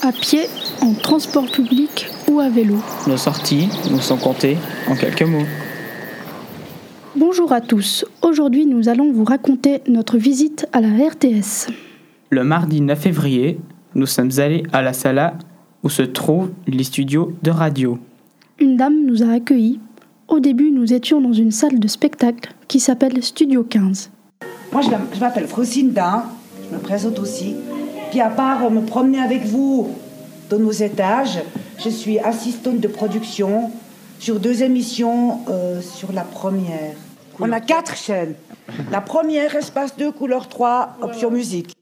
À pied, en transport public ou à vélo. Nos sorties nous sont comptées en quelques mots. Bonjour à tous. Aujourd'hui, nous allons vous raconter notre visite à la RTS. Le mardi 9 février, nous sommes allés à la sala où se trouvent les studios de radio. Une dame nous a accueillis. Au début, nous étions dans une salle de spectacle qui s'appelle Studio 15. Moi, je m'appelle Frocinda, je me présente aussi. Puis à part me promener avec vous dans nos étages, je suis assistante de production sur deux émissions euh, sur la première. On a quatre chaînes. La première, espace 2, couleur 3, option musique.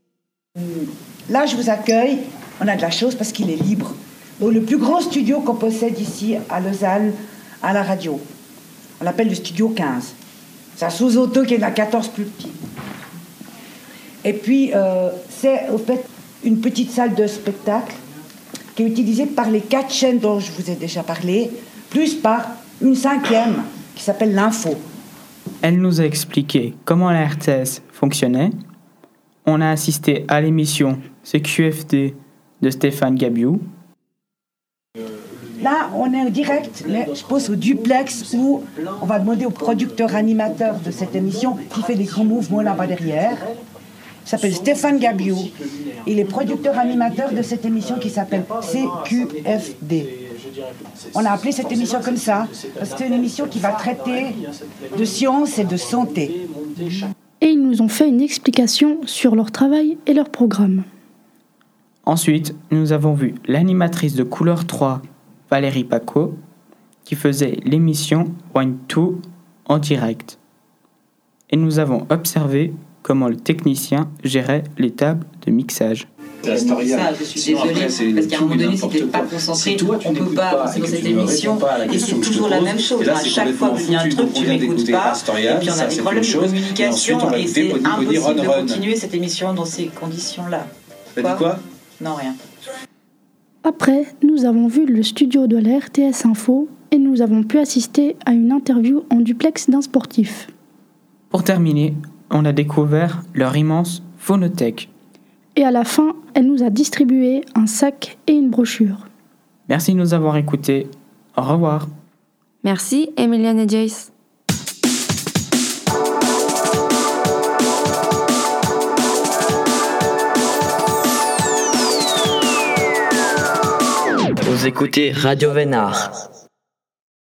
Là, je vous accueille. On a de la chose parce qu'il est libre. Donc, le plus grand studio qu'on possède ici à Lausanne, à la radio. On l'appelle le studio 15. C'est un sous-auto qui est a 14 plus petits. Et puis, euh, c'est au fait une petite salle de spectacle qui est utilisée par les quatre chaînes dont je vous ai déjà parlé, plus par une cinquième qui s'appelle l'info. Elle nous a expliqué comment la RTS fonctionnait. On a assisté à l'émission CQFD de Stéphane Gabiou. Là, on est en direct, je pense au duplex où on va demander au producteur animateur de cette émission qui fait des grands mouvements là-bas derrière s'appelle Stéphane Gabiou. Il est producteur animateur de cette émission qui s'appelle CQFD. On a appelé cette émission comme ça, parce que c'est une émission qui va traiter de science et de santé. Et ils nous ont fait une explication sur leur travail et leur programme. Ensuite, nous avons vu l'animatrice de couleur 3, Valérie Paco, qui faisait l'émission One 2 en direct. Et nous avons observé comment le technicien gérait les tables de mixage. Ça, je suis désolée, parce qu'à un moment donné, si pas concentré, on ne peut pas avancer dans cette émission, et c'est toujours la même chose. À chaque fois qu'il y a un truc, tu m'écoutes pas, et puis on a des problèmes de communication, et c'est impossible de continuer cette émission dans ces conditions-là. Quoi Non, rien. Après, nous avons vu le studio de la RTS Info et nous avons pu assister à une interview en duplex d'un sportif. Pour terminer, on a découvert leur immense phonothèque. Et à la fin, elle nous a distribué un sac et une brochure. Merci de nous avoir écoutés. Au revoir. Merci, Emiliane et Jace. Vous écoutez Radio Vénard.